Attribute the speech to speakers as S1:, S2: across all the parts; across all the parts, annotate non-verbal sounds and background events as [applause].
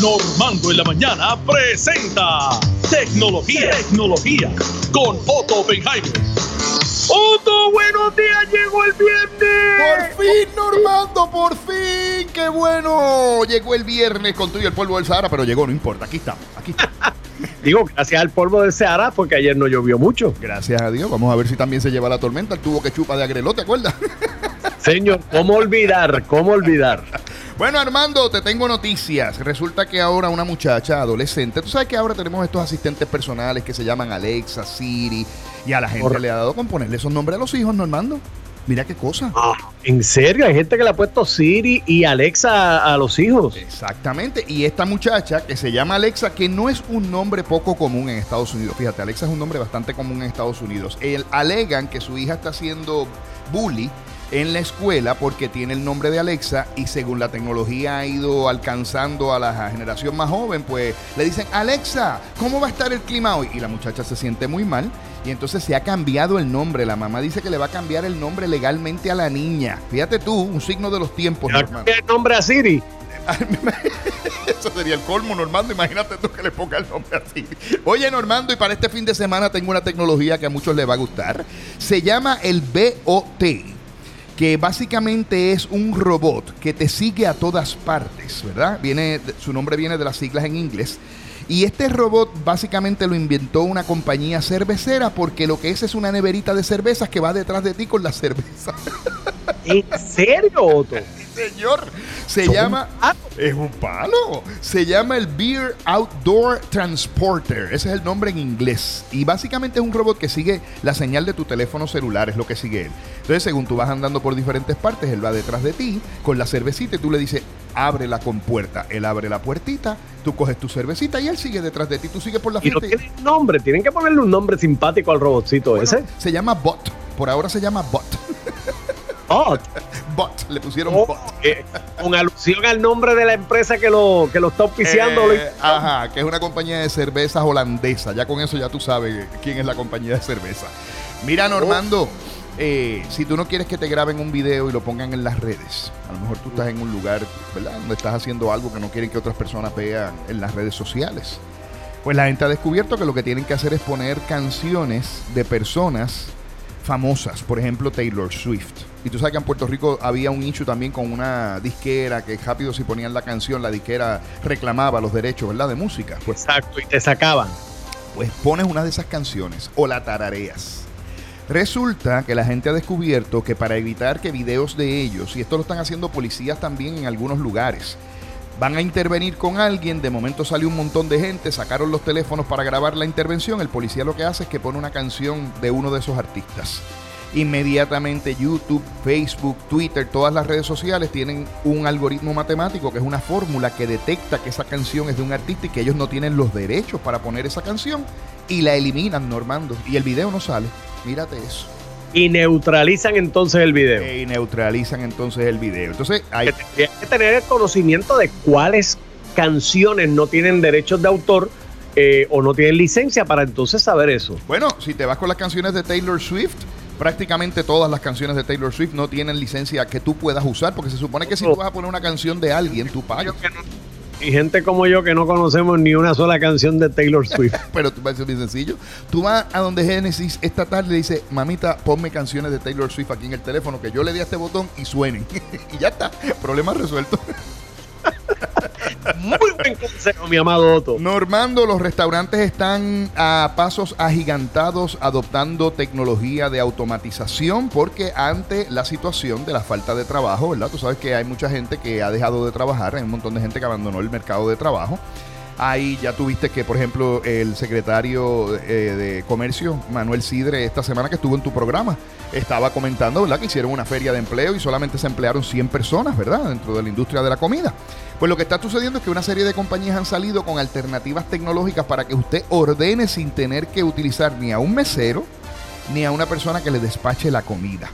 S1: Normando en la mañana presenta Tecnología, Tecnología con Otto Oppenheimer.
S2: Otto, buenos días, llegó el viernes.
S3: Por fin, Normando, por fin. Qué bueno. Llegó el viernes con todo y el polvo del Sahara, pero llegó, no importa. Aquí está, aquí está. [laughs]
S2: Digo, gracias al polvo del Sahara, porque ayer no llovió mucho.
S3: Gracias a Dios. Vamos a ver si también se lleva la tormenta. El tubo que chupa de agreló, ¿te acuerdas?
S2: Señor, ¿cómo olvidar? ¿Cómo olvidar?
S3: Bueno, Armando, te tengo noticias. Resulta que ahora una muchacha adolescente, tú sabes que ahora tenemos estos asistentes personales que se llaman Alexa, Siri, y a la gente le ha dado con ponerle esos nombres a los hijos, ¿no, Armando? Mira qué cosa.
S2: Ah, ¿En serio? Hay gente que le ha puesto Siri y Alexa a, los hijos.
S3: Exactamente. Y esta muchacha que se llama Alexa, que no es un nombre poco común en Estados Unidos. Fíjate, Alexa es un nombre bastante común en Estados Unidos. El, alegan que su hija está haciendo bully en la escuela porque tiene el nombre de Alexa y según la tecnología ha ido alcanzando a la generación más joven, pues le dicen, Alexa, ¿cómo va a estar el clima hoy? Y la muchacha se siente muy mal y entonces se ha cambiado el nombre. La mamá dice que le va a cambiar el nombre legalmente a la niña. Fíjate tú, un signo de los tiempos.
S2: el nombre a Siri? [laughs]
S3: Eso sería el colmo, Normando. Imagínate tú que le ponga el nombre a Siri. Oye, Normando, y para este fin de semana tengo una tecnología que a muchos les va a gustar. Se llama el BOT que básicamente es un robot que te sigue a todas partes, ¿verdad? Viene, su nombre viene de las siglas en inglés. Y este robot básicamente lo inventó una compañía cervecera porque lo que es es una neverita de cervezas que va detrás de ti con la cerveza.
S2: ¿En serio, Otto?
S3: Señor. Se llama. Es un palo. Se llama el Beer Outdoor Transporter. Ese es el nombre en inglés. Y básicamente es un robot que sigue la señal de tu teléfono celular, es lo que sigue él. Entonces, según tú vas andando por diferentes partes, él va detrás de ti con la cervecita y tú le dices, abre la compuerta. Él abre la puertita, tú coges tu cervecita y él sigue detrás de ti. Tú sigues por la
S2: Y no tiene nombre, tienen que ponerle un nombre simpático al robotcito ese.
S3: Se llama Bot. Por ahora se llama Bot.
S2: Bot.
S3: Le pusieron oh.
S2: Eh, con alusión al nombre de la empresa que lo, que lo está auspiciando.
S3: Eh, ajá, que es una compañía de cervezas holandesa. Ya con eso ya tú sabes quién es la compañía de cerveza. Mira, Normando. Eh, si tú no quieres que te graben un video y lo pongan en las redes, a lo mejor tú estás en un lugar, ¿verdad? Donde estás haciendo algo que no quieren que otras personas vean en las redes sociales. Pues la gente ha descubierto que lo que tienen que hacer es poner canciones de personas famosas, por ejemplo Taylor Swift. Y tú sabes que en Puerto Rico había un issue también con una disquera que rápido si ponían la canción, la disquera reclamaba los derechos, ¿verdad? De música.
S2: Pues, Exacto, y te sacaban.
S3: Pues pones una de esas canciones o la tarareas. Resulta que la gente ha descubierto que para evitar que videos de ellos, y esto lo están haciendo policías también en algunos lugares, van a intervenir con alguien, de momento salió un montón de gente, sacaron los teléfonos para grabar la intervención, el policía lo que hace es que pone una canción de uno de esos artistas. Inmediatamente YouTube, Facebook, Twitter, todas las redes sociales tienen un algoritmo matemático que es una fórmula que detecta que esa canción es de un artista y que ellos no tienen los derechos para poner esa canción y la eliminan, Normando. Y el video no sale. Mírate eso.
S2: Y neutralizan entonces el video.
S3: Y neutralizan entonces el video. Entonces hay
S2: que tener el conocimiento de cuáles canciones no tienen derechos de autor eh, o no tienen licencia para entonces saber eso.
S3: Bueno, si te vas con las canciones de Taylor Swift, prácticamente todas las canciones de Taylor Swift no tienen licencia que tú puedas usar, porque se supone que si tú vas a poner una canción de alguien, tú pagas.
S2: Y gente como yo que no conocemos ni una sola canción de Taylor Swift. [laughs]
S3: Pero tú ser bien sencillo. Tú vas a donde Genesis esta tarde y dice, mamita, ponme canciones de Taylor Swift aquí en el teléfono, que yo le di a este botón y suenen. [laughs] y ya está, problema resuelto.
S2: Muy buen consejo, mi amado Otto.
S3: Normando, los restaurantes están a pasos agigantados adoptando tecnología de automatización porque ante la situación de la falta de trabajo, ¿verdad? Tú sabes que hay mucha gente que ha dejado de trabajar, hay un montón de gente que abandonó el mercado de trabajo. Ahí ya tuviste que, por ejemplo, el secretario eh, de Comercio, Manuel Sidre, esta semana que estuvo en tu programa, estaba comentando, ¿verdad? Que hicieron una feria de empleo y solamente se emplearon 100 personas, ¿verdad? Dentro de la industria de la comida. Pues lo que está sucediendo es que una serie de compañías han salido con alternativas tecnológicas para que usted ordene sin tener que utilizar ni a un mesero ni a una persona que le despache la comida.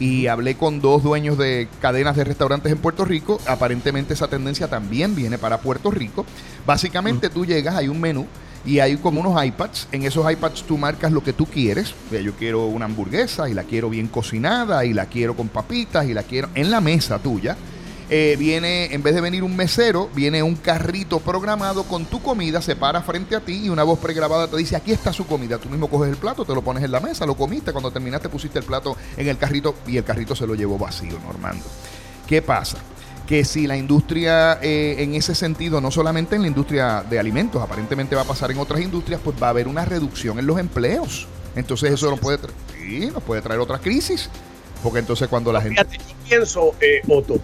S3: Y hablé con dos dueños de cadenas de restaurantes en Puerto Rico. Aparentemente esa tendencia también viene para Puerto Rico. Básicamente tú llegas, hay un menú y hay como unos iPads. En esos iPads tú marcas lo que tú quieres. Yo quiero una hamburguesa y la quiero bien cocinada y la quiero con papitas y la quiero en la mesa tuya eh, viene, en vez de venir un mesero, viene un carrito programado con tu comida, se para frente a ti y una voz pregrabada te dice, aquí está su comida. Tú mismo coges el plato, te lo pones en la mesa, lo comiste, cuando terminaste pusiste el plato en el carrito y el carrito se lo llevó vacío, Normando. ¿Qué pasa? que si la industria eh, en ese sentido, no solamente en la industria de alimentos, aparentemente va a pasar en otras industrias, pues va a haber una reducción en los empleos. Entonces eso nos puede, sí, nos puede traer otra crisis. Porque entonces cuando la gente...
S2: Fíjate, yo pienso, eh, Otto,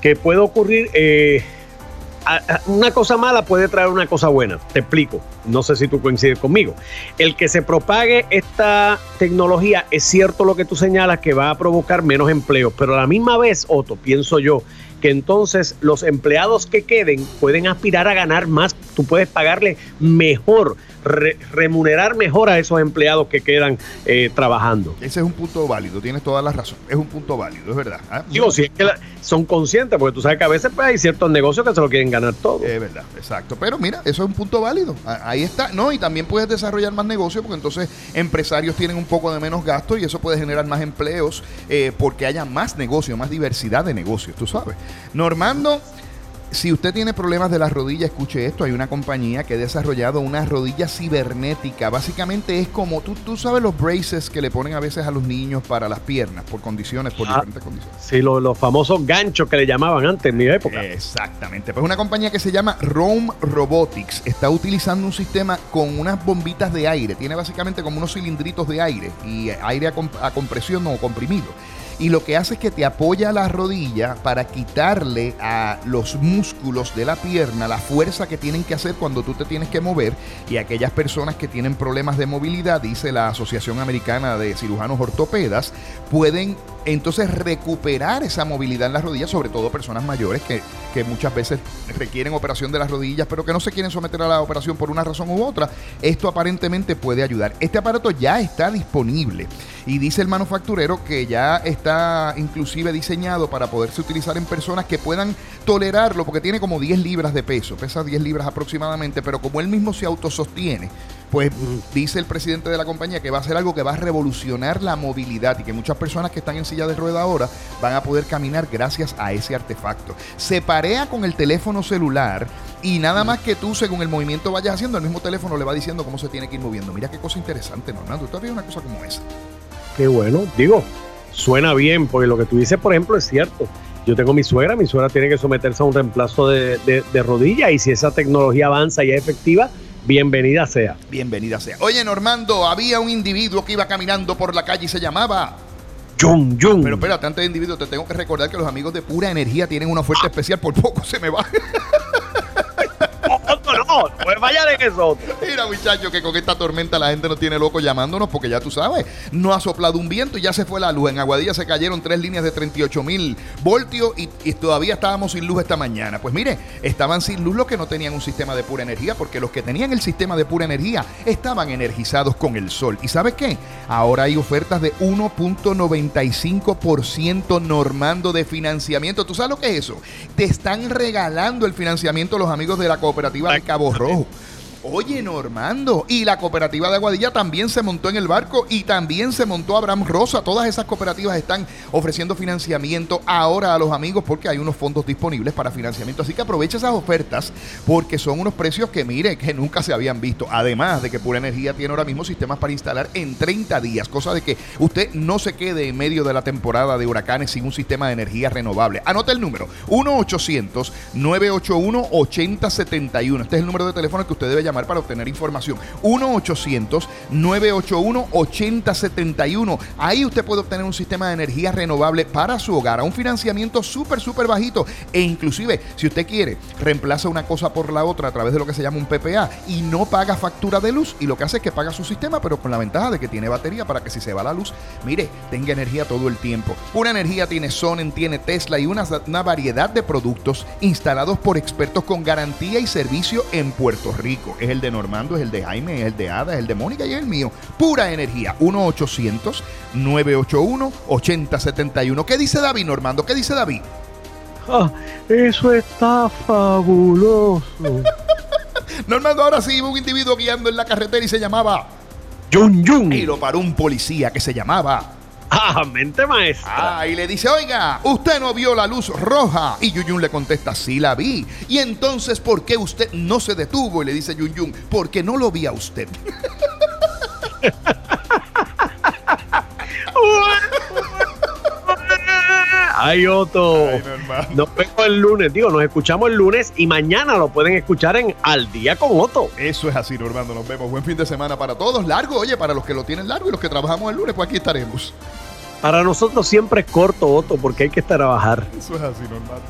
S2: que puede ocurrir... eh, una cosa mala puede traer una cosa buena. Te explico. No sé si tú coincides conmigo. El que se propague esta tecnología, es cierto lo que tú señalas, que va a provocar menos empleos. Pero a la misma vez, Otto, pienso yo, que entonces los empleados que queden pueden aspirar a ganar más. Tú puedes pagarle mejor, re- remunerar mejor a esos empleados que quedan eh, trabajando.
S3: Ese es un punto válido, tienes toda la razón. Es un punto válido, es verdad. ¿ah?
S2: Digo, si es que la- son conscientes, porque tú sabes que a veces pues, hay ciertos negocios que se lo quieren ganar todo.
S3: Es verdad, exacto. Pero mira, eso es un punto válido. Ahí está. No, y también puedes desarrollar más negocio porque entonces empresarios tienen un poco de menos gasto y eso puede generar más empleos eh, porque haya más negocio, más diversidad de negocios, tú sabes. Normando, si usted tiene problemas de las rodillas, escuche esto. Hay una compañía que ha desarrollado una rodilla cibernética. Básicamente es como, tú, tú sabes los braces que le ponen a veces a los niños para las piernas por condiciones, por
S2: Ah.
S3: diferentes condiciones.
S2: Sí, lo- los famosos ganchos que le llamaban antes en mi época.
S3: Exactamente. Pues una compañía que se llama Rome Robotics está utilizando un sistema con unas bombitas de aire. Tiene básicamente como unos cilindritos de aire y aire a, comp- a compresión o comprimido. Y lo que hace es que te apoya la rodilla para quitarle a los músculos de la pierna la fuerza que tienen que hacer cuando tú te tienes que mover. Y aquellas personas que tienen problemas de movilidad, dice la Asociación Americana de Cirujanos Ortopedas, pueden entonces recuperar esa movilidad en las rodillas, sobre todo personas mayores que, que muchas veces requieren operación de las rodillas, pero que no se quieren someter a la operación por una razón u otra. Esto aparentemente puede ayudar. Este aparato ya está disponible y dice el manufacturero que ya está inclusive diseñado para poderse utilizar en personas que puedan tolerarlo, porque tiene como 10 libras de peso, pesa 10 libras aproximadamente, pero como él mismo se autosostiene, pues dice el presidente de la compañía que va a ser algo que va a revolucionar la movilidad y que muchas personas que están en silla de rueda ahora van a poder caminar gracias a ese artefacto. Se parea con el teléfono celular y nada más que tú, según el movimiento vayas haciendo, el mismo teléfono le va diciendo cómo se tiene que ir moviendo. Mira qué cosa interesante, Normando. ¿Tú has una cosa como esa?
S2: Qué bueno. Digo, suena bien, porque lo que tú dices, por ejemplo, es cierto. Yo tengo mi suegra, mi suegra tiene que someterse a un reemplazo de- de rodilla y si esa tecnología avanza y es efectiva, bienvenida sea.
S3: Bienvenida sea. Oye, Normando, había un individuo que iba caminando por la calle y se llamaba...
S2: Yum, yum.
S3: Pero espérate, antes de individuo, te tengo que recordar que los amigos de Pura Energía tienen una oferta especial. Por poco se me va. [laughs]
S2: Otto, no, no puedes fallar en eso.
S3: Mira, muchachos, que con esta tormenta la gente no tiene loco llamándonos porque ya tú sabes, no ha soplado un viento y ya se fue la luz. En Aguadilla se cayeron tres líneas de 38 mil voltios y, y todavía estábamos sin luz esta mañana. Pues mire, estaban sin luz los que no tenían un sistema de pura energía porque los que tenían el sistema de pura energía estaban energizados con el sol. ¿Y sabes qué? Ahora hay ofertas de 1.95% normando de financiamiento. ¿Tú sabes lo que es eso? Te están regalando el financiamiento los amigos de la cooperativa de Cabo Rojo. Oh, Oye, Normando, y la cooperativa de Aguadilla también se montó en el barco y también se montó Abraham Rosa. Todas esas cooperativas están ofreciendo financiamiento ahora a los amigos porque hay unos fondos disponibles para financiamiento. Así que aprovecha esas ofertas porque son unos precios que, mire, que nunca se habían visto. Además de que Pura Energía tiene ahora mismo sistemas para instalar en 30 días, cosa de que usted no se quede en medio de la temporada de huracanes sin un sistema de energía renovable. Anota el número, 1-800-981-8071. Este es el número de teléfono que usted debe llamar para obtener información. 1-800-981-8071. Ahí usted puede obtener un sistema de energía renovable para su hogar a un financiamiento súper, súper bajito. E inclusive, si usted quiere, reemplaza una cosa por la otra a través de lo que se llama un PPA y no paga factura de luz. Y lo que hace es que paga su sistema, pero con la ventaja de que tiene batería para que si se va la luz, mire, tenga energía todo el tiempo. Una energía tiene Sonnen, tiene Tesla y una, una variedad de productos instalados por expertos con garantía y servicio en Puerto Rico. Es el de Normando, es el de Jaime, es el de Ada, es el de Mónica y es el mío. Pura energía. 1-800-981-8071. ¿Qué dice David, Normando? ¿Qué dice David?
S2: Ah, eso está fabuloso. [laughs]
S3: Normando, ahora sí, iba un individuo guiando en la carretera y se llamaba.
S2: Yum, yum.
S3: Y lo paró un policía que se llamaba.
S2: Ah, mente maestra.
S3: Ah, y le dice, oiga, usted no vio la luz roja. Y Yun le contesta, sí la vi. Y entonces, ¿por qué usted no se detuvo? Y le dice Yun Yun, porque no lo vi a usted. [laughs]
S2: Ay, Otto. nos vemos el lunes. Digo, nos escuchamos el lunes y mañana lo pueden escuchar en Al Día con Otto.
S3: Eso es así, Normando. Nos vemos. Buen fin de semana para todos. Largo, oye, para los que lo tienen largo y los que trabajamos el lunes, pues aquí estaremos.
S2: Para nosotros siempre es corto, Otto, porque hay que estar a trabajar.
S3: Eso es así, Normando.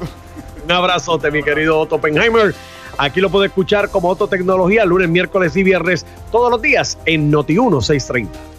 S2: Un abrazote, mi querido Otto Oppenheimer. Aquí lo puede escuchar como Otto Tecnología lunes, miércoles y viernes, todos los días en Noti 1 630.